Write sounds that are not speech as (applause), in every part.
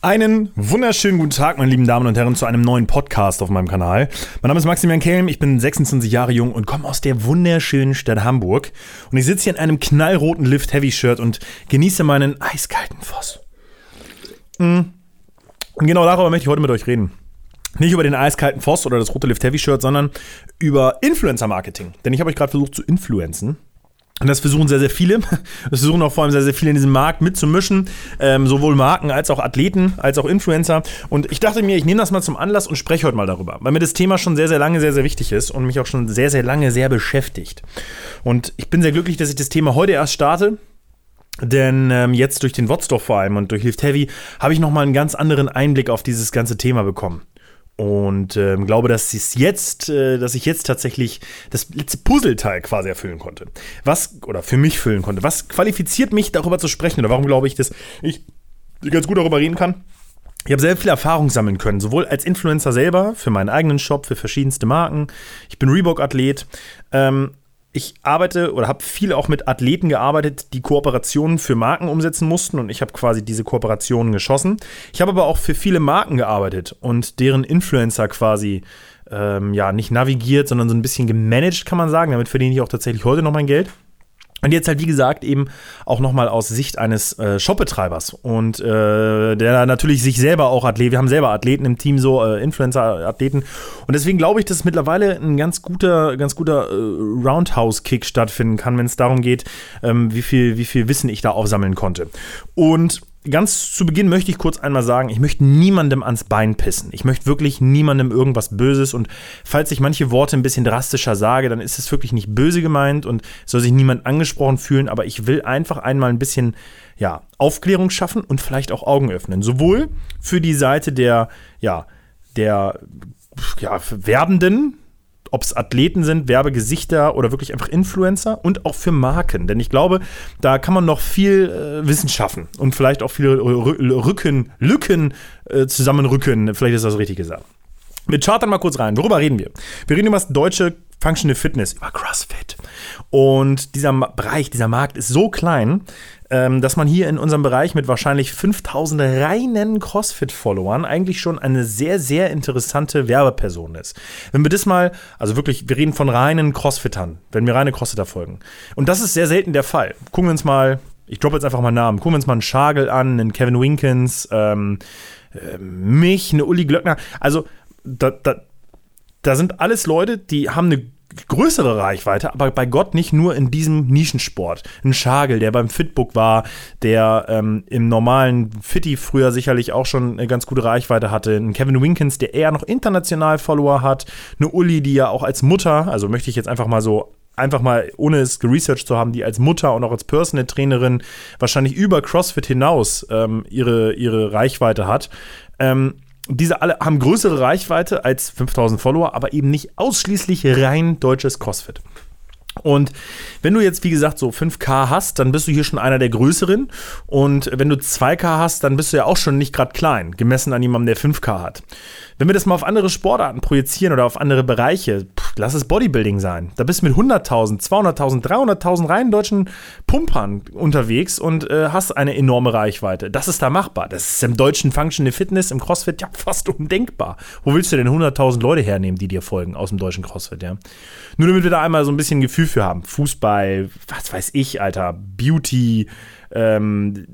Einen wunderschönen guten Tag, meine lieben Damen und Herren, zu einem neuen Podcast auf meinem Kanal. Mein Name ist Maximilian Kelm, ich bin 26 Jahre jung und komme aus der wunderschönen Stadt Hamburg. Und ich sitze hier in einem knallroten Lift Heavy Shirt und genieße meinen eiskalten Voss. Mm. Und genau darüber möchte ich heute mit euch reden. Nicht über den eiskalten Voss oder das rote Lift Heavy Shirt, sondern über Influencer Marketing. Denn ich habe euch gerade versucht zu influenzen. Und das versuchen sehr, sehr viele. (laughs) Das versuchen auch vor allem sehr, sehr viele in diesem Markt mitzumischen. Ähm, sowohl Marken als auch Athleten, als auch Influencer. Und ich dachte mir, ich nehme das mal zum Anlass und spreche heute mal darüber. Weil mir das Thema schon sehr, sehr lange sehr, sehr wichtig ist und mich auch schon sehr, sehr lange sehr beschäftigt. Und ich bin sehr glücklich, dass ich das Thema heute erst starte. Denn ähm, jetzt durch den Wotstoff vor allem und durch Lift Heavy habe ich nochmal einen ganz anderen Einblick auf dieses ganze Thema bekommen. Und ähm, glaube, dass ich jetzt, äh, dass ich jetzt tatsächlich das letzte Puzzleteil quasi erfüllen konnte. Was, oder für mich füllen konnte. Was qualifiziert mich, darüber zu sprechen? Oder warum glaube ich, dass ich ganz gut darüber reden kann? Ich habe sehr viel Erfahrung sammeln können, sowohl als Influencer selber, für meinen eigenen Shop, für verschiedenste Marken. Ich bin Reebok-Athlet, ähm, ich arbeite oder habe viel auch mit Athleten gearbeitet, die Kooperationen für Marken umsetzen mussten und ich habe quasi diese Kooperationen geschossen. Ich habe aber auch für viele Marken gearbeitet und deren Influencer quasi ähm, ja nicht navigiert, sondern so ein bisschen gemanagt, kann man sagen. Damit verdiene ich auch tatsächlich heute noch mein Geld. Und jetzt halt, wie gesagt, eben auch nochmal aus Sicht eines äh, Shopbetreibers und äh, der natürlich sich selber auch Athleten, wir haben selber Athleten im Team, so äh, Influencer-Athleten. Und deswegen glaube ich, dass mittlerweile ein ganz guter, ganz guter äh, Roundhouse-Kick stattfinden kann, wenn es darum geht, ähm, wie, viel, wie viel Wissen ich da aufsammeln konnte. Und ganz zu Beginn möchte ich kurz einmal sagen, ich möchte niemandem ans Bein pissen. Ich möchte wirklich niemandem irgendwas Böses und falls ich manche Worte ein bisschen drastischer sage, dann ist es wirklich nicht böse gemeint und soll sich niemand angesprochen fühlen, aber ich will einfach einmal ein bisschen ja, Aufklärung schaffen und vielleicht auch Augen öffnen. Sowohl für die Seite der, ja, der ja, Werbenden, ob es Athleten sind, Werbegesichter oder wirklich einfach Influencer und auch für Marken. Denn ich glaube, da kann man noch viel äh, Wissen schaffen und vielleicht auch viele Rücken, Lücken äh, zusammenrücken. Vielleicht ist das richtig gesagt. Wir chartern mal kurz rein. Worüber reden wir? Wir reden über das deutsche Functional Fitness, über CrossFit. Und dieser Bereich, dieser Markt ist so klein, ähm, dass man hier in unserem Bereich mit wahrscheinlich 5000 reinen CrossFit-Followern eigentlich schon eine sehr, sehr interessante Werbeperson ist. Wenn wir das mal, also wirklich, wir reden von reinen Crossfittern, wenn wir reine Crossfitter folgen. Und das ist sehr selten der Fall. Gucken wir uns mal, ich droppe jetzt einfach mal Namen, gucken wir uns mal einen Schagel an, einen Kevin Winkins, ähm, äh, mich, eine Uli Glöckner. Also, da, da, da sind alles Leute, die haben eine größere Reichweite, aber bei Gott nicht nur in diesem Nischensport. Ein Schagel, der beim Fitbook war, der ähm, im normalen Fitti früher sicherlich auch schon eine ganz gute Reichweite hatte. Ein Kevin Winkins, der eher noch international Follower hat. Eine Uli, die ja auch als Mutter, also möchte ich jetzt einfach mal so einfach mal, ohne es geresearched zu haben, die als Mutter und auch als Personal Trainerin wahrscheinlich über CrossFit hinaus ähm, ihre, ihre Reichweite hat. Ähm, diese alle haben größere Reichweite als 5000 Follower, aber eben nicht ausschließlich rein deutsches CrossFit. Und wenn du jetzt, wie gesagt, so 5K hast, dann bist du hier schon einer der größeren. Und wenn du 2K hast, dann bist du ja auch schon nicht gerade klein, gemessen an jemandem, der 5K hat. Wenn wir das mal auf andere Sportarten projizieren oder auf andere Bereiche, pff, lass es Bodybuilding sein. Da bist du mit 100.000, 200.000, 300.000 rein deutschen Pumpern unterwegs und äh, hast eine enorme Reichweite. Das ist da machbar. Das ist im deutschen Functional Fitness, im CrossFit ja (laughs) fast undenkbar. Wo willst du denn 100.000 Leute hernehmen, die dir folgen aus dem deutschen CrossFit, ja? Nur damit wir da einmal so ein bisschen Gefühl für haben. Fußball, was weiß ich, Alter, Beauty, ähm,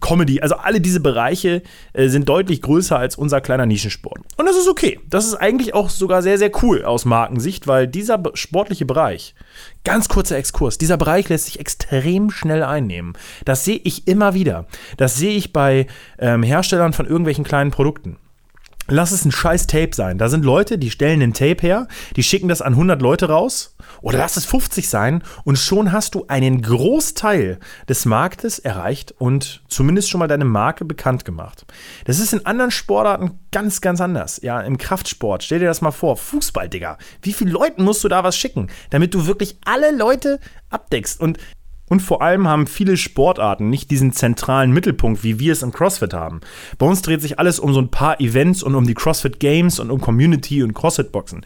Comedy, also alle diese Bereiche äh, sind deutlich größer als unser kleiner Nischensport. Und das ist okay. Das ist eigentlich auch sogar sehr, sehr cool aus Markensicht, weil dieser sportliche Bereich, ganz kurzer Exkurs, dieser Bereich lässt sich extrem schnell einnehmen. Das sehe ich immer wieder. Das sehe ich bei ähm, Herstellern von irgendwelchen kleinen Produkten. Lass es ein scheiß Tape sein. Da sind Leute, die stellen ein Tape her, die schicken das an 100 Leute raus. Oder lass es 50 sein und schon hast du einen Großteil des Marktes erreicht und zumindest schon mal deine Marke bekannt gemacht. Das ist in anderen Sportarten ganz, ganz anders. Ja, im Kraftsport, stell dir das mal vor. Fußball, Digga. Wie viele Leuten musst du da was schicken, damit du wirklich alle Leute abdeckst? Und Und vor allem haben viele Sportarten nicht diesen zentralen Mittelpunkt, wie wir es im CrossFit haben. Bei uns dreht sich alles um so ein paar Events und um die CrossFit Games und um Community und CrossFit-Boxen.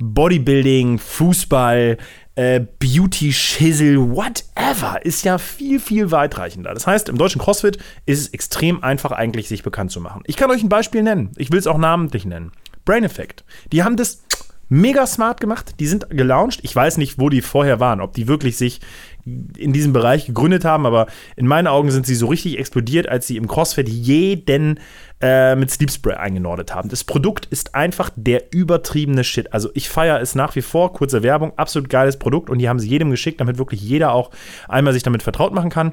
Bodybuilding, Fußball, äh, Beauty, Schissel, whatever, ist ja viel, viel weitreichender. Das heißt, im deutschen CrossFit ist es extrem einfach eigentlich, sich bekannt zu machen. Ich kann euch ein Beispiel nennen. Ich will es auch namentlich nennen. Brain Effect. Die haben das mega smart gemacht. Die sind gelauncht. Ich weiß nicht, wo die vorher waren, ob die wirklich sich in diesem Bereich gegründet haben, aber in meinen Augen sind sie so richtig explodiert, als sie im CrossFit jeden äh, mit Sleep Spray eingenordet haben. Das Produkt ist einfach der übertriebene Shit. Also ich feiere es nach wie vor. Kurze Werbung, absolut geiles Produkt und die haben sie jedem geschickt, damit wirklich jeder auch einmal sich damit vertraut machen kann.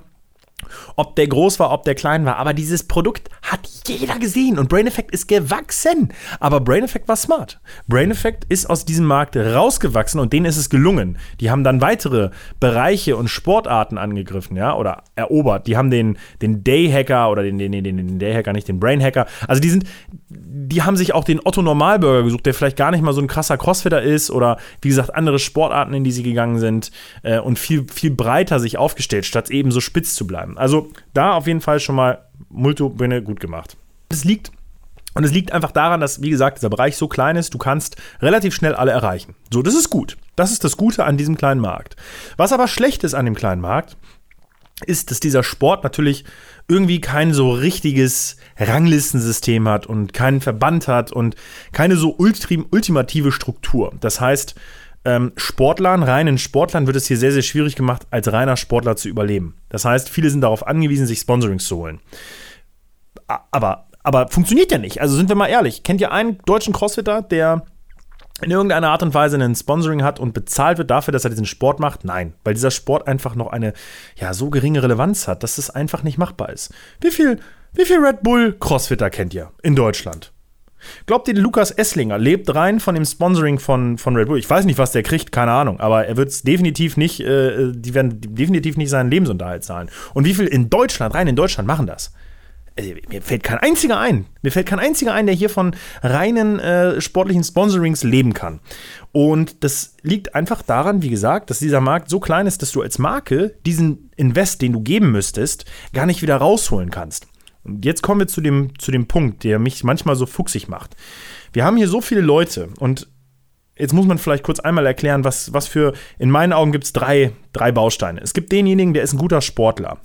Ob der groß war, ob der klein war, aber dieses Produkt hat jeder gesehen und Brain Effect ist gewachsen. Aber Brain Effect war smart. Brain Effect ist aus diesem Markt rausgewachsen und denen ist es gelungen. Die haben dann weitere Bereiche und Sportarten angegriffen, ja, oder erobert. Die haben den, den Day Hacker oder den, den, den, den Day Hacker, nicht den Brain Hacker. Also die sind, die haben sich auch den Otto Normalbürger gesucht, der vielleicht gar nicht mal so ein krasser Crossfitter ist oder wie gesagt andere Sportarten, in die sie gegangen sind äh, und viel, viel breiter sich aufgestellt, statt eben so spitz zu bleiben. Also da auf jeden Fall schon mal Multobühne gut gemacht. Es liegt und es liegt einfach daran, dass, wie gesagt, dieser Bereich so klein ist, du kannst relativ schnell alle erreichen. So, das ist gut. Das ist das Gute an diesem kleinen Markt. Was aber schlecht ist an dem kleinen Markt, ist, dass dieser Sport natürlich irgendwie kein so richtiges Ranglistensystem hat und keinen Verband hat und keine so ultimative Struktur. Das heißt, ähm, Sportlern, reinen Sportlern wird es hier sehr, sehr schwierig gemacht, als reiner Sportler zu überleben. Das heißt, viele sind darauf angewiesen, sich Sponsorings zu holen. Aber, aber funktioniert ja nicht. Also sind wir mal ehrlich. Kennt ihr einen deutschen Crossfitter, der in irgendeiner Art und Weise einen Sponsoring hat und bezahlt wird dafür, dass er diesen Sport macht? Nein, weil dieser Sport einfach noch eine ja so geringe Relevanz hat, dass es einfach nicht machbar ist. Wie viel, wie viel Red Bull Crossfitter kennt ihr in Deutschland? Glaubt ihr, Lukas Esslinger lebt rein von dem Sponsoring von, von Red Bull? Ich weiß nicht, was der kriegt, keine Ahnung, aber er wird es definitiv nicht, äh, die werden definitiv nicht seinen Lebensunterhalt zahlen. Und wie viel in Deutschland, rein in Deutschland machen das? Also, mir fällt kein einziger ein. Mir fällt kein einziger ein, der hier von reinen äh, sportlichen Sponsorings leben kann. Und das liegt einfach daran, wie gesagt, dass dieser Markt so klein ist, dass du als Marke diesen Invest, den du geben müsstest, gar nicht wieder rausholen kannst. Und jetzt kommen wir zu dem, zu dem Punkt, der mich manchmal so fuchsig macht. Wir haben hier so viele Leute und jetzt muss man vielleicht kurz einmal erklären, was, was für, in meinen Augen gibt es drei, drei Bausteine. Es gibt denjenigen, der ist ein guter Sportler.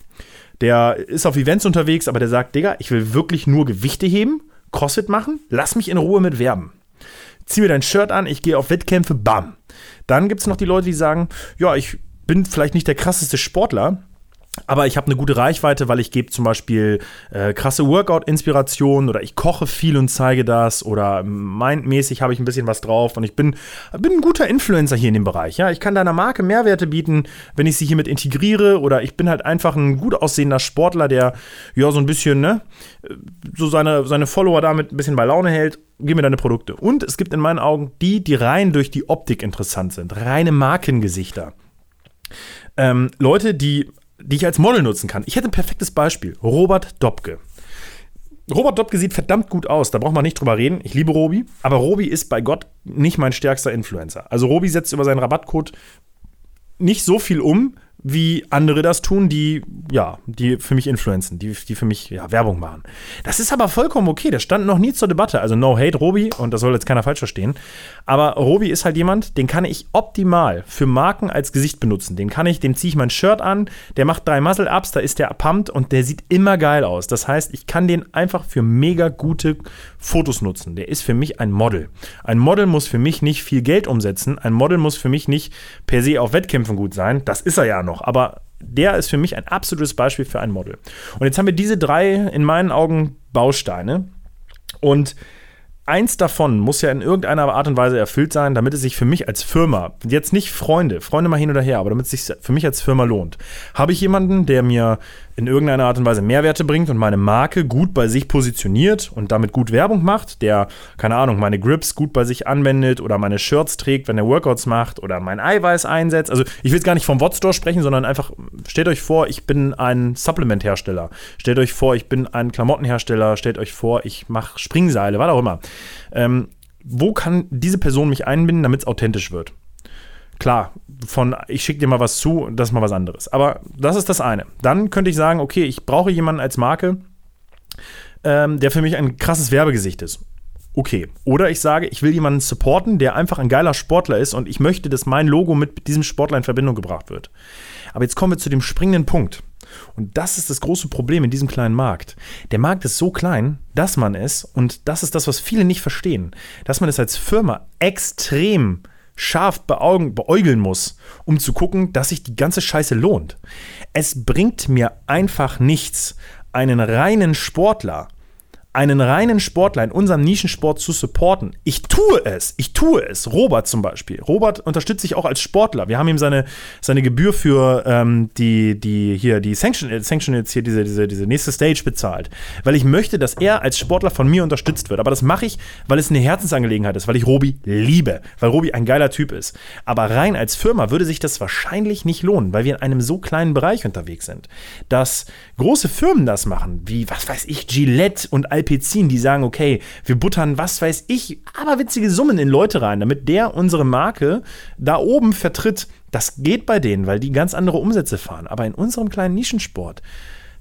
Der ist auf Events unterwegs, aber der sagt, Digga, ich will wirklich nur Gewichte heben, CrossFit machen, lass mich in Ruhe mit werben. Zieh mir dein Shirt an, ich gehe auf Wettkämpfe, bam. Dann gibt es noch die Leute, die sagen, ja, ich bin vielleicht nicht der krasseste Sportler, aber ich habe eine gute Reichweite, weil ich gebe zum Beispiel äh, krasse Workout-Inspirationen oder ich koche viel und zeige das oder mindmäßig habe ich ein bisschen was drauf und ich bin, bin ein guter Influencer hier in dem Bereich. Ja, ich kann deiner Marke Mehrwerte bieten, wenn ich sie hiermit integriere oder ich bin halt einfach ein gut aussehender Sportler, der ja so ein bisschen, ne, so seine, seine Follower damit ein bisschen bei Laune hält. Gib mir deine Produkte. Und es gibt in meinen Augen die, die rein durch die Optik interessant sind, reine Markengesichter. Ähm, Leute, die die ich als Model nutzen kann. Ich hätte ein perfektes Beispiel. Robert Dobke. Robert Dobke sieht verdammt gut aus, da braucht man nicht drüber reden. Ich liebe Robi, aber Robi ist bei Gott nicht mein stärkster Influencer. Also Robi setzt über seinen Rabattcode nicht so viel um, wie andere das tun, die, ja, die für mich influenzen, die, die für mich ja, Werbung machen. Das ist aber vollkommen okay. Das stand noch nie zur Debatte. Also no hate, Robi, und das soll jetzt keiner falsch verstehen. Aber Robi ist halt jemand, den kann ich optimal für Marken als Gesicht benutzen. Den kann ich, dem ziehe ich mein Shirt an, der macht drei Muscle-Ups, da ist der pumped und der sieht immer geil aus. Das heißt, ich kann den einfach für mega gute Fotos nutzen. Der ist für mich ein Model. Ein Model muss für mich nicht viel Geld umsetzen. Ein Model muss für mich nicht per se auf Wettkämpfen gut sein. Das ist er ja noch. Aber der ist für mich ein absolutes Beispiel für ein Model. Und jetzt haben wir diese drei in meinen Augen Bausteine. Und eins davon muss ja in irgendeiner Art und Weise erfüllt sein, damit es sich für mich als Firma, jetzt nicht Freunde, Freunde mal hin oder her, aber damit es sich für mich als Firma lohnt. Habe ich jemanden, der mir in irgendeiner Art und Weise Mehrwerte bringt und meine Marke gut bei sich positioniert und damit gut Werbung macht, der, keine Ahnung, meine Grips gut bei sich anwendet oder meine Shirts trägt, wenn er Workouts macht oder mein Eiweiß einsetzt. Also ich will jetzt gar nicht vom Wotstore sprechen, sondern einfach, stellt euch vor, ich bin ein Supplement-Hersteller. Stellt euch vor, ich bin ein Klamottenhersteller. Stellt euch vor, ich mache Springseile, was auch immer. Ähm, wo kann diese Person mich einbinden, damit es authentisch wird? Klar, von ich schicke dir mal was zu, das ist mal was anderes. Aber das ist das eine. Dann könnte ich sagen, okay, ich brauche jemanden als Marke, ähm, der für mich ein krasses Werbegesicht ist. Okay. Oder ich sage, ich will jemanden supporten, der einfach ein geiler Sportler ist und ich möchte, dass mein Logo mit diesem Sportler in Verbindung gebracht wird. Aber jetzt kommen wir zu dem springenden Punkt. Und das ist das große Problem in diesem kleinen Markt. Der Markt ist so klein, dass man es, und das ist das, was viele nicht verstehen, dass man es als Firma extrem scharf beaugen, beäugeln muss, um zu gucken, dass sich die ganze Scheiße lohnt. Es bringt mir einfach nichts, einen reinen Sportler einen reinen Sportler in unserem Nischensport zu supporten. Ich tue es, ich tue es. Robert zum Beispiel. Robert unterstütze ich auch als Sportler. Wir haben ihm seine, seine Gebühr für ähm, die, die hier, die Sanction, Sanction jetzt hier, diese, diese, diese nächste Stage bezahlt. Weil ich möchte, dass er als Sportler von mir unterstützt wird. Aber das mache ich, weil es eine Herzensangelegenheit ist, weil ich Robi liebe, weil Robi ein geiler Typ ist. Aber rein als Firma würde sich das wahrscheinlich nicht lohnen, weil wir in einem so kleinen Bereich unterwegs sind. Dass große Firmen das machen, wie, was weiß ich, Gillette und Alpine Alpecin, die sagen, okay, wir buttern, was weiß ich, aber witzige Summen in Leute rein, damit der unsere Marke da oben vertritt. Das geht bei denen, weil die ganz andere Umsätze fahren. Aber in unserem kleinen Nischensport,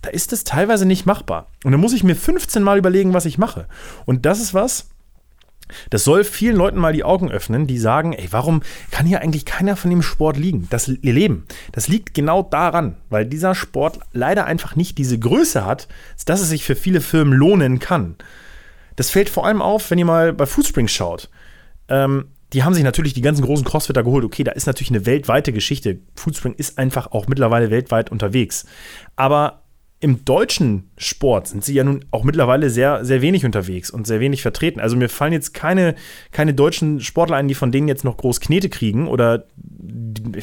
da ist es teilweise nicht machbar. Und dann muss ich mir 15 Mal überlegen, was ich mache. Und das ist was, das soll vielen Leuten mal die Augen öffnen, die sagen, ey, warum kann hier eigentlich keiner von dem Sport liegen? Das Leben, das liegt genau daran, weil dieser Sport leider einfach nicht diese Größe hat, dass es sich für viele Firmen lohnen kann. Das fällt vor allem auf, wenn ihr mal bei Foodspring schaut. Ähm, die haben sich natürlich die ganzen großen Crossfitter geholt. Okay, da ist natürlich eine weltweite Geschichte. Foodspring ist einfach auch mittlerweile weltweit unterwegs. Aber im deutschen Sport sind sie ja nun auch mittlerweile sehr, sehr wenig unterwegs und sehr wenig vertreten. Also mir fallen jetzt keine, keine deutschen Sportler ein, die von denen jetzt noch groß Knete kriegen oder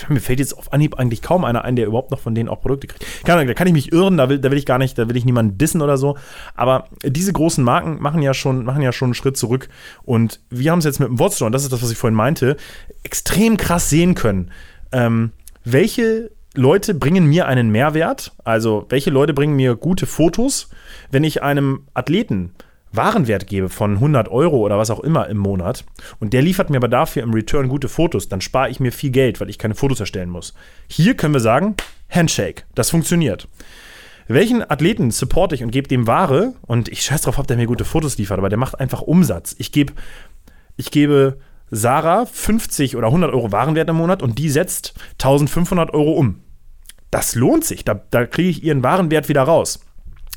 mir fällt jetzt auf Anhieb eigentlich kaum einer ein, der überhaupt noch von denen auch Produkte kriegt. Keine da kann ich mich irren, da will, da will ich gar nicht, da will ich niemanden dissen oder so. Aber diese großen Marken machen ja schon, machen ja schon einen Schritt zurück. Und wir haben es jetzt mit dem und das ist das, was ich vorhin meinte, extrem krass sehen können. Ähm, welche Leute bringen mir einen Mehrwert? Also, welche Leute bringen mir gute Fotos, wenn ich einem Athleten Warenwert gebe von 100 Euro oder was auch immer im Monat und der liefert mir aber dafür im Return gute Fotos, dann spare ich mir viel Geld, weil ich keine Fotos erstellen muss. Hier können wir sagen, Handshake, das funktioniert. Welchen Athleten supporte ich und gebe dem Ware und ich scheiß drauf, ob der mir gute Fotos liefert, aber der macht einfach Umsatz. Ich gebe, ich gebe Sarah 50 oder 100 Euro Warenwert im Monat und die setzt 1500 Euro um. Das lohnt sich. Da, da kriege ich ihren Warenwert wieder raus.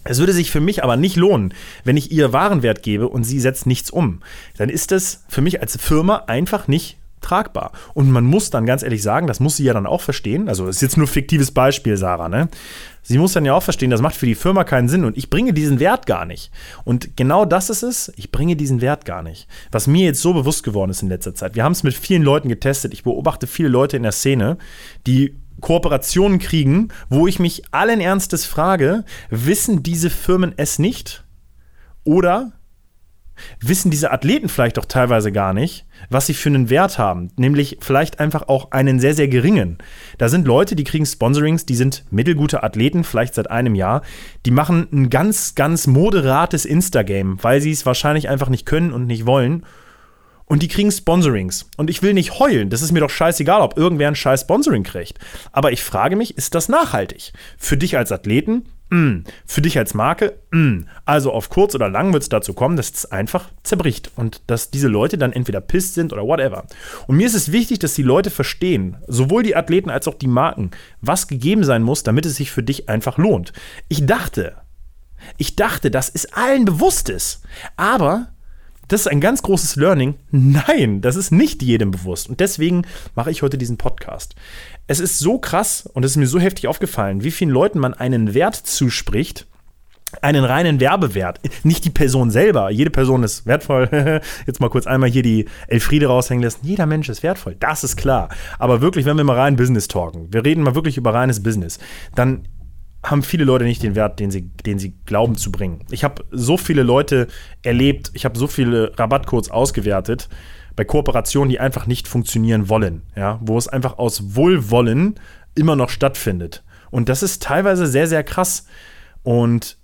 Es würde sich für mich aber nicht lohnen, wenn ich ihr Warenwert gebe und sie setzt nichts um. Dann ist es für mich als Firma einfach nicht tragbar. Und man muss dann ganz ehrlich sagen, das muss sie ja dann auch verstehen. Also, das ist jetzt nur fiktives Beispiel, Sarah, ne? Sie muss dann ja auch verstehen, das macht für die Firma keinen Sinn und ich bringe diesen Wert gar nicht. Und genau das ist es, ich bringe diesen Wert gar nicht. Was mir jetzt so bewusst geworden ist in letzter Zeit. Wir haben es mit vielen Leuten getestet. Ich beobachte viele Leute in der Szene, die Kooperationen kriegen, wo ich mich allen Ernstes frage, wissen diese Firmen es nicht? Oder wissen diese Athleten vielleicht auch teilweise gar nicht, was sie für einen Wert haben, nämlich vielleicht einfach auch einen sehr, sehr geringen. Da sind Leute, die kriegen Sponsorings, die sind mittelgute Athleten, vielleicht seit einem Jahr, die machen ein ganz, ganz moderates Instagame, weil sie es wahrscheinlich einfach nicht können und nicht wollen. Und die kriegen Sponsorings. Und ich will nicht heulen. Das ist mir doch scheißegal, ob irgendwer ein scheiß Sponsoring kriegt. Aber ich frage mich, ist das nachhaltig? Für dich als Athleten? Mm. Für dich als Marke? Mm. Also auf kurz oder lang wird es dazu kommen, dass es einfach zerbricht und dass diese Leute dann entweder pisst sind oder whatever. Und mir ist es wichtig, dass die Leute verstehen, sowohl die Athleten als auch die Marken, was gegeben sein muss, damit es sich für dich einfach lohnt. Ich dachte, ich dachte, dass es allen bewusst ist. Aber das ist ein ganz großes Learning. Nein, das ist nicht jedem bewusst. Und deswegen mache ich heute diesen Podcast es ist so krass und es ist mir so heftig aufgefallen, wie vielen Leuten man einen Wert zuspricht, einen reinen Werbewert, nicht die Person selber. Jede Person ist wertvoll. (laughs) Jetzt mal kurz einmal hier die Elfriede raushängen lassen. Jeder Mensch ist wertvoll, das ist klar. Aber wirklich, wenn wir mal rein Business talken, wir reden mal wirklich über reines Business, dann haben viele Leute nicht den Wert, den sie, den sie glauben zu bringen. Ich habe so viele Leute erlebt, ich habe so viele Rabattcodes ausgewertet, bei Kooperationen, die einfach nicht funktionieren wollen, ja, wo es einfach aus Wohlwollen immer noch stattfindet. Und das ist teilweise sehr, sehr krass. Und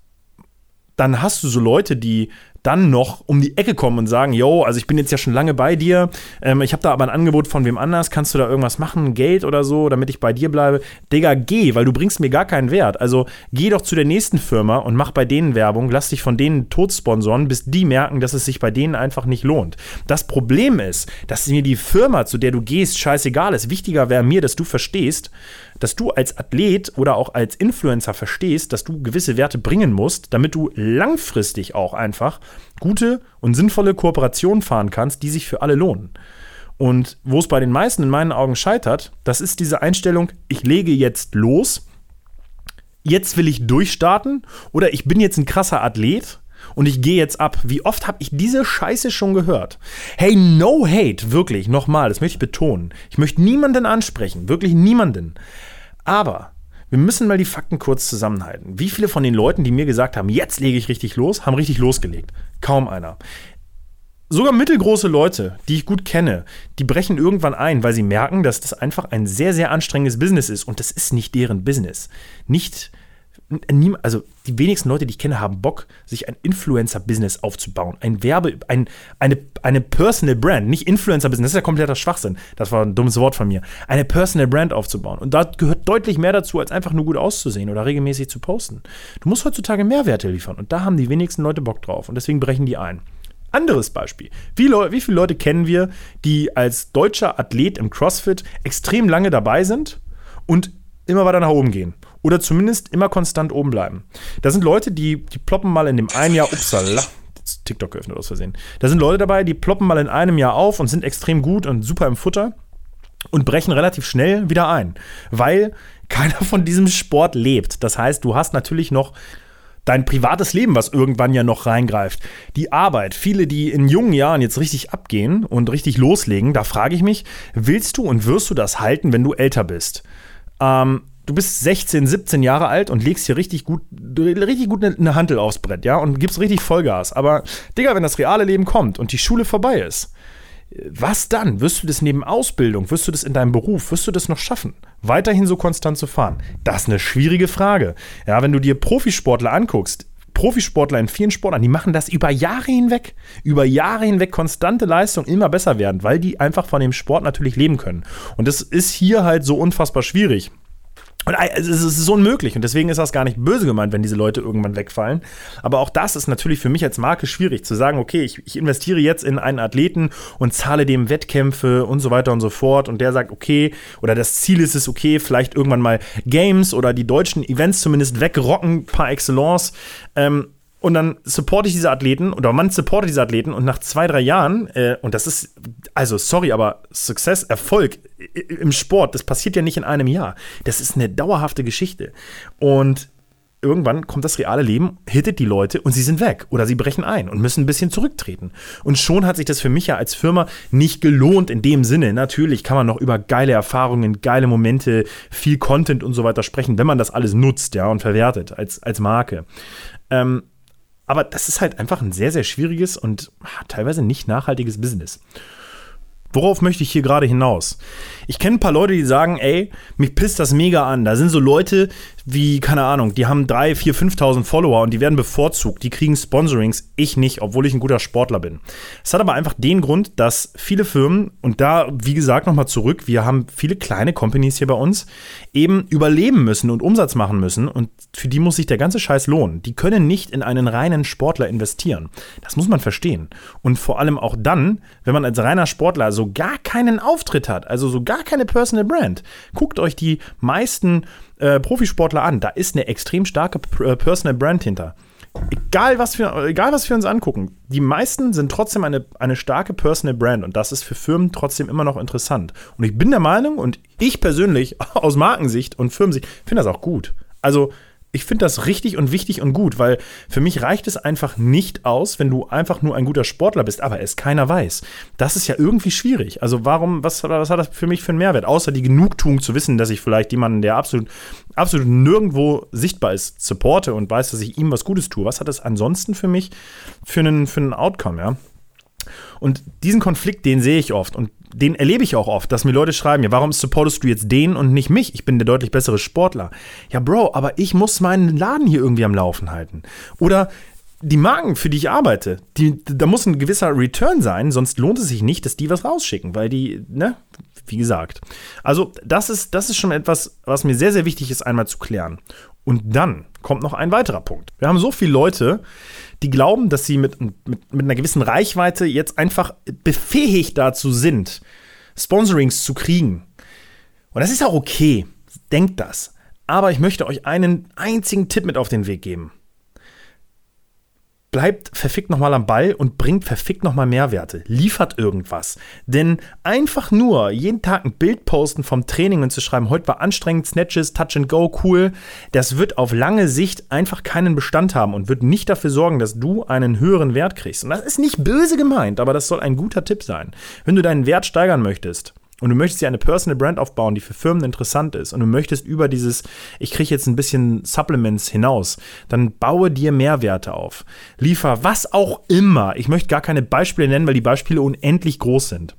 dann hast du so Leute, die dann noch um die Ecke kommen und sagen, yo, also ich bin jetzt ja schon lange bei dir, ähm, ich habe da aber ein Angebot von wem anders, kannst du da irgendwas machen, Geld oder so, damit ich bei dir bleibe? Digga, geh, weil du bringst mir gar keinen Wert. Also geh doch zu der nächsten Firma und mach bei denen Werbung, lass dich von denen totsponsoren, bis die merken, dass es sich bei denen einfach nicht lohnt. Das Problem ist, dass mir die Firma, zu der du gehst, scheißegal ist. Wichtiger wäre mir, dass du verstehst, dass du als Athlet oder auch als Influencer verstehst, dass du gewisse Werte bringen musst, damit du langfristig auch einfach gute und sinnvolle Kooperationen fahren kannst, die sich für alle lohnen. Und wo es bei den meisten in meinen Augen scheitert, das ist diese Einstellung, ich lege jetzt los, jetzt will ich durchstarten oder ich bin jetzt ein krasser Athlet und ich gehe jetzt ab. Wie oft habe ich diese Scheiße schon gehört? Hey, no hate, wirklich, nochmal, das möchte ich betonen. Ich möchte niemanden ansprechen, wirklich niemanden. Aber wir müssen mal die Fakten kurz zusammenhalten. Wie viele von den Leuten, die mir gesagt haben, jetzt lege ich richtig los, haben richtig losgelegt? Kaum einer. Sogar mittelgroße Leute, die ich gut kenne, die brechen irgendwann ein, weil sie merken, dass das einfach ein sehr, sehr anstrengendes Business ist. Und das ist nicht deren Business. Nicht also die wenigsten Leute, die ich kenne, haben Bock, sich ein Influencer-Business aufzubauen. Ein Werbe, ein, eine, eine Personal Brand, nicht Influencer-Business, das ist ja kompletter Schwachsinn. Das war ein dummes Wort von mir. Eine Personal Brand aufzubauen. Und da gehört deutlich mehr dazu, als einfach nur gut auszusehen oder regelmäßig zu posten. Du musst heutzutage Mehrwerte liefern. Und da haben die wenigsten Leute Bock drauf. Und deswegen brechen die ein. Anderes Beispiel. Wie, wie viele Leute kennen wir, die als deutscher Athlet im CrossFit extrem lange dabei sind und immer weiter nach oben gehen? Oder zumindest immer konstant oben bleiben. Da sind Leute, die, die ploppen mal in dem einen Jahr, upsala, TikTok geöffnet aus Versehen. Da sind Leute dabei, die ploppen mal in einem Jahr auf und sind extrem gut und super im Futter und brechen relativ schnell wieder ein, weil keiner von diesem Sport lebt. Das heißt, du hast natürlich noch dein privates Leben, was irgendwann ja noch reingreift. Die Arbeit, viele, die in jungen Jahren jetzt richtig abgehen und richtig loslegen, da frage ich mich, willst du und wirst du das halten, wenn du älter bist? Ähm, du bist 16, 17 Jahre alt und legst hier richtig gut, richtig gut eine, Handel aufs Brett, ja, und gibst richtig Vollgas. Aber, Digga, wenn das reale Leben kommt und die Schule vorbei ist, was dann? Wirst du das neben Ausbildung, wirst du das in deinem Beruf, wirst du das noch schaffen, weiterhin so konstant zu fahren? Das ist eine schwierige Frage. Ja, wenn du dir Profisportler anguckst, Profisportler in vielen Sportarten, die machen das über Jahre hinweg, über Jahre hinweg konstante Leistung immer besser werden, weil die einfach von dem Sport natürlich leben können. Und das ist hier halt so unfassbar schwierig. Und es ist unmöglich und deswegen ist das gar nicht böse gemeint, wenn diese Leute irgendwann wegfallen. Aber auch das ist natürlich für mich als Marke schwierig zu sagen, okay, ich, ich, investiere jetzt in einen Athleten und zahle dem Wettkämpfe und so weiter und so fort und der sagt, okay, oder das Ziel ist es, okay, vielleicht irgendwann mal Games oder die deutschen Events zumindest wegrocken par excellence. Ähm, und dann supporte ich diese Athleten oder man supportet diese Athleten und nach zwei, drei Jahren, äh, und das ist, also sorry, aber Success, Erfolg im Sport, das passiert ja nicht in einem Jahr. Das ist eine dauerhafte Geschichte. Und irgendwann kommt das reale Leben, hittet die Leute und sie sind weg oder sie brechen ein und müssen ein bisschen zurücktreten. Und schon hat sich das für mich ja als Firma nicht gelohnt in dem Sinne. Natürlich kann man noch über geile Erfahrungen, geile Momente, viel Content und so weiter sprechen, wenn man das alles nutzt, ja, und verwertet als, als Marke. Ähm, aber das ist halt einfach ein sehr, sehr schwieriges und teilweise nicht nachhaltiges Business. Worauf möchte ich hier gerade hinaus? Ich kenne ein paar Leute, die sagen, ey, mich pisst das mega an. Da sind so Leute, wie, keine Ahnung, die haben 3, 4, 5.000 Follower und die werden bevorzugt, die kriegen Sponsorings, ich nicht, obwohl ich ein guter Sportler bin. Es hat aber einfach den Grund, dass viele Firmen, und da, wie gesagt, nochmal zurück, wir haben viele kleine Companies hier bei uns, eben überleben müssen und Umsatz machen müssen und für die muss sich der ganze Scheiß lohnen. Die können nicht in einen reinen Sportler investieren. Das muss man verstehen. Und vor allem auch dann, wenn man als reiner Sportler so gar keinen Auftritt hat, also so gar keine Personal Brand. Guckt euch die meisten äh, Profisportler an. Da ist eine extrem starke äh, Personal Brand hinter. Egal was, wir, egal, was wir uns angucken, die meisten sind trotzdem eine, eine starke Personal Brand und das ist für Firmen trotzdem immer noch interessant. Und ich bin der Meinung und ich persönlich (laughs) aus Markensicht und Firmensicht finde das auch gut. Also ich finde das richtig und wichtig und gut, weil für mich reicht es einfach nicht aus, wenn du einfach nur ein guter Sportler bist, aber es keiner weiß. Das ist ja irgendwie schwierig. Also warum, was, was hat das für mich für einen Mehrwert? Außer die Genugtuung zu wissen, dass ich vielleicht jemanden, der absolut, absolut nirgendwo sichtbar ist, supporte und weiß, dass ich ihm was Gutes tue. Was hat das ansonsten für mich für einen, für einen Outcome, ja? Und diesen Konflikt, den sehe ich oft. Und den erlebe ich auch oft, dass mir Leute schreiben, ja, warum supportest du jetzt den und nicht mich? Ich bin der deutlich bessere Sportler. Ja, Bro, aber ich muss meinen Laden hier irgendwie am Laufen halten. Oder die Marken, für die ich arbeite, die, da muss ein gewisser Return sein, sonst lohnt es sich nicht, dass die was rausschicken, weil die, ne, wie gesagt. Also, das ist, das ist schon etwas, was mir sehr, sehr wichtig ist, einmal zu klären. Und dann kommt noch ein weiterer Punkt. Wir haben so viele Leute, die glauben, dass sie mit, mit, mit einer gewissen Reichweite jetzt einfach befähigt dazu sind, Sponsorings zu kriegen. Und das ist auch okay. Denkt das. Aber ich möchte euch einen einzigen Tipp mit auf den Weg geben bleibt verfickt nochmal am Ball und bringt verfickt nochmal Mehrwerte. Liefert irgendwas. Denn einfach nur jeden Tag ein Bild posten vom Training und zu schreiben, heute war anstrengend, Snatches, Touch and Go, cool, das wird auf lange Sicht einfach keinen Bestand haben und wird nicht dafür sorgen, dass du einen höheren Wert kriegst. Und das ist nicht böse gemeint, aber das soll ein guter Tipp sein. Wenn du deinen Wert steigern möchtest, und du möchtest dir eine Personal Brand aufbauen, die für Firmen interessant ist und du möchtest über dieses, ich kriege jetzt ein bisschen Supplements hinaus, dann baue dir Mehrwerte auf. Liefer was auch immer. Ich möchte gar keine Beispiele nennen, weil die Beispiele unendlich groß sind.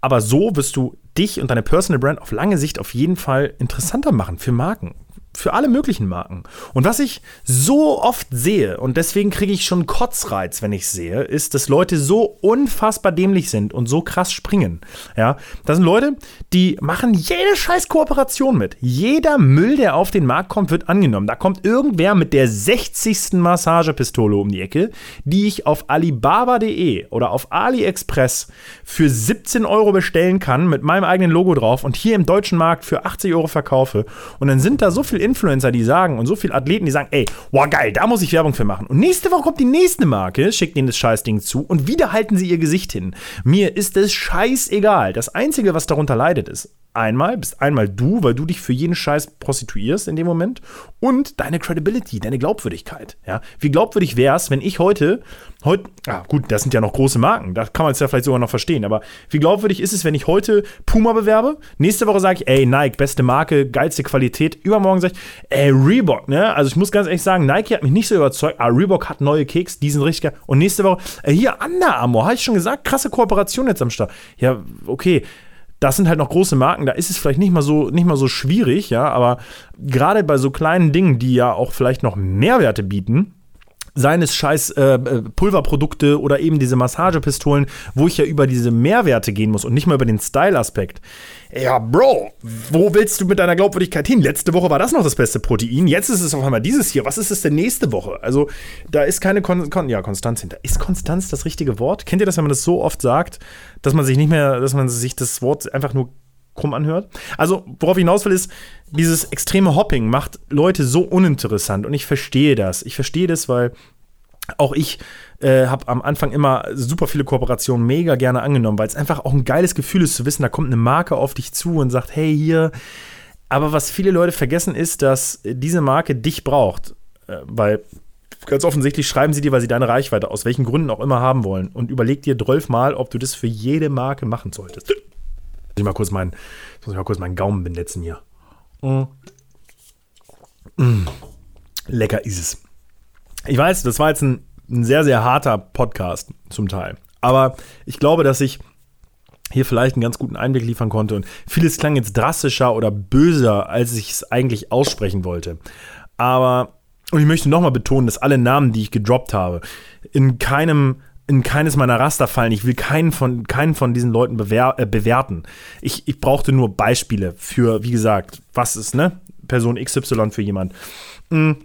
Aber so wirst du dich und deine Personal Brand auf lange Sicht auf jeden Fall interessanter machen für Marken für alle möglichen Marken. Und was ich so oft sehe, und deswegen kriege ich schon Kotzreiz, wenn ich sehe, ist, dass Leute so unfassbar dämlich sind und so krass springen. Ja, das sind Leute, die machen jede scheiß Kooperation mit. Jeder Müll, der auf den Markt kommt, wird angenommen. Da kommt irgendwer mit der 60. Massagepistole um die Ecke, die ich auf alibaba.de oder auf AliExpress für 17 Euro bestellen kann mit meinem eigenen Logo drauf und hier im deutschen Markt für 80 Euro verkaufe. Und dann sind da so viele Influencer, die sagen und so viele Athleten, die sagen, ey, wow, geil, da muss ich Werbung für machen. Und nächste Woche kommt die nächste Marke, schickt ihnen das Scheißding zu und wieder halten sie ihr Gesicht hin. Mir ist es scheißegal. Das Einzige, was darunter leidet, ist einmal, bist einmal du, weil du dich für jeden Scheiß prostituierst in dem Moment und deine Credibility, deine Glaubwürdigkeit. Ja? Wie glaubwürdig wäre es, wenn ich heute, heute, ah, gut, das sind ja noch große Marken, da kann man es ja vielleicht sogar noch verstehen, aber wie glaubwürdig ist es, wenn ich heute Puma bewerbe, nächste Woche sage ich, ey, Nike, beste Marke, geilste Qualität, übermorgen sage ich, ey, Reebok, ne? Also ich muss ganz ehrlich sagen, Nike hat mich nicht so überzeugt, aber Reebok hat neue Keks, die sind richtig geil. Und nächste Woche, ey, hier, Under Armour, habe ich schon gesagt, krasse Kooperation jetzt am Start. Ja, okay das sind halt noch große Marken, da ist es vielleicht nicht mal so, nicht mal so schwierig, ja, aber gerade bei so kleinen Dingen, die ja auch vielleicht noch Mehrwerte bieten, seien es scheiß äh, äh, Pulverprodukte oder eben diese Massagepistolen, wo ich ja über diese Mehrwerte gehen muss und nicht mal über den Style-Aspekt. Ja, Bro, wo willst du mit deiner Glaubwürdigkeit hin? Letzte Woche war das noch das beste Protein, jetzt ist es auf einmal dieses hier. Was ist es denn nächste Woche? Also, da ist keine Kon Kon ja, Konstanz hinter. Ist Konstanz das richtige Wort? Kennt ihr das, wenn man das so oft sagt, dass man sich nicht mehr, dass man sich das Wort einfach nur krumm anhört. Also, worauf ich hinaus will, ist, dieses extreme Hopping macht Leute so uninteressant und ich verstehe das. Ich verstehe das, weil auch ich äh, habe am Anfang immer super viele Kooperationen mega gerne angenommen, weil es einfach auch ein geiles Gefühl ist zu wissen, da kommt eine Marke auf dich zu und sagt, hey, hier. Aber was viele Leute vergessen ist, dass diese Marke dich braucht, äh, weil ganz offensichtlich schreiben sie dir, weil sie deine Reichweite aus welchen Gründen auch immer haben wollen. Und überleg dir mal, ob du das für jede Marke machen solltest ich mal kurz meinen, muss ich mal kurz meinen Gaumen benetzen hier. Mm. Mm. Lecker ist es. Ich weiß, das war jetzt ein, ein sehr, sehr harter Podcast zum Teil. Aber ich glaube, dass ich hier vielleicht einen ganz guten Einblick liefern konnte. Und vieles klang jetzt drastischer oder böser, als ich es eigentlich aussprechen wollte. Aber, und ich möchte nochmal betonen, dass alle Namen, die ich gedroppt habe, in keinem in keines meiner Raster fallen. Ich will keinen von, keinen von diesen Leuten bewer äh, bewerten. Ich, ich brauchte nur Beispiele für, wie gesagt, was ist, ne? Person XY für jemand. Mhm.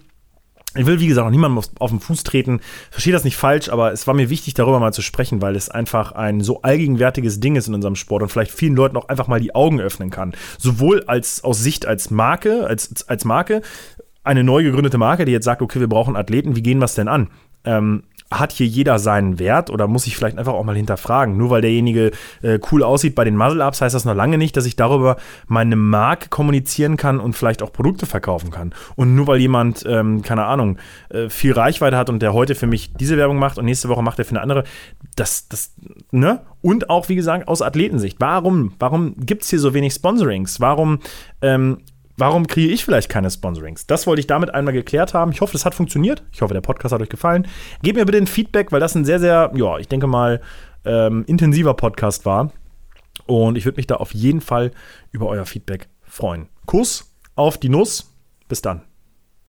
Ich will, wie gesagt, auch niemandem auf, auf den Fuß treten. Verstehe das nicht falsch, aber es war mir wichtig, darüber mal zu sprechen, weil es einfach ein so allgegenwärtiges Ding ist in unserem Sport und vielleicht vielen Leuten auch einfach mal die Augen öffnen kann. Sowohl als aus Sicht als Marke, als, als Marke, eine neu gegründete Marke, die jetzt sagt, okay, wir brauchen Athleten, wie gehen wir es denn an? Ähm, hat hier jeder seinen Wert oder muss ich vielleicht einfach auch mal hinterfragen? Nur weil derjenige äh, cool aussieht bei den Muzzle-Ups, heißt das noch lange nicht, dass ich darüber meine Marke kommunizieren kann und vielleicht auch Produkte verkaufen kann. Und nur weil jemand, ähm, keine Ahnung, äh, viel Reichweite hat und der heute für mich diese Werbung macht und nächste Woche macht er für eine andere, das, das, ne? Und auch, wie gesagt, aus Athletensicht. Warum, warum gibt es hier so wenig Sponsorings? Warum ähm, Warum kriege ich vielleicht keine Sponsorings? Das wollte ich damit einmal geklärt haben. Ich hoffe, das hat funktioniert. Ich hoffe, der Podcast hat euch gefallen. Gebt mir bitte ein Feedback, weil das ein sehr, sehr, ja, ich denke mal, ähm, intensiver Podcast war. Und ich würde mich da auf jeden Fall über euer Feedback freuen. Kuss auf die Nuss. Bis dann.